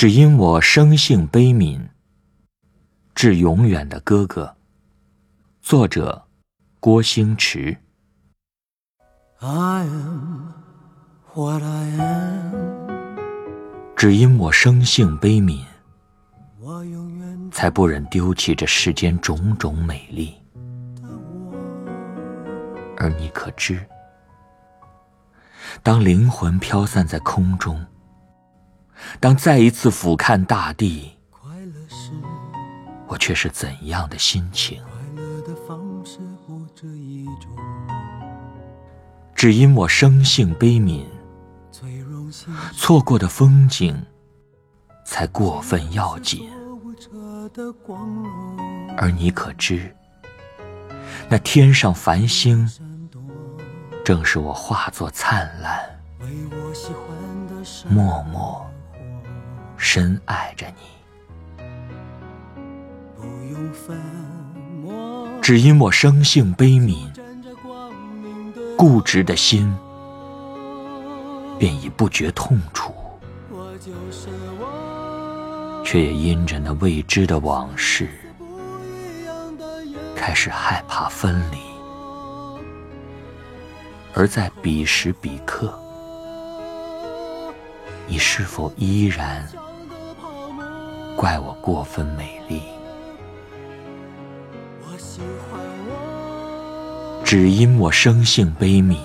只因我生性悲悯，致永远的哥哥。作者：郭星驰。只因我生性悲悯，才不忍丢弃这世间种种美丽。而你可知，当灵魂飘散在空中，当再一次俯瞰大地，我却是怎样的心情？只因我生性悲悯，错过的风景才过分要紧。而你可知，那天上繁星，正是我化作灿烂，默默。深爱着你，只因我生性悲悯，固执的心便已不觉痛楚，却也因着那未知的往事，开始害怕分离。而在彼时彼刻，你是否依然？怪我过分美丽，只因我生性悲悯，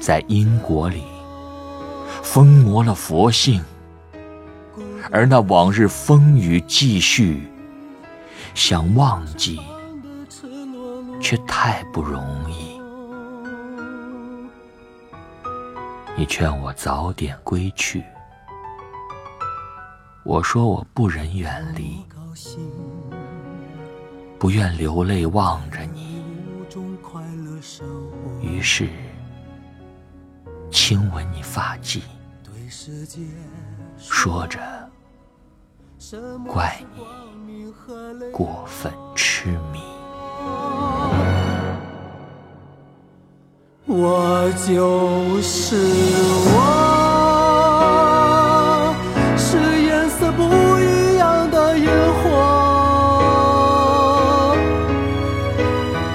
在因果里疯魔了佛性，而那往日风雨继续，想忘记却太不容易。你劝我早点归去。我说我不忍远离，不愿流泪望着你，于是亲吻你发髻，说着怪你过分痴迷。我就是我。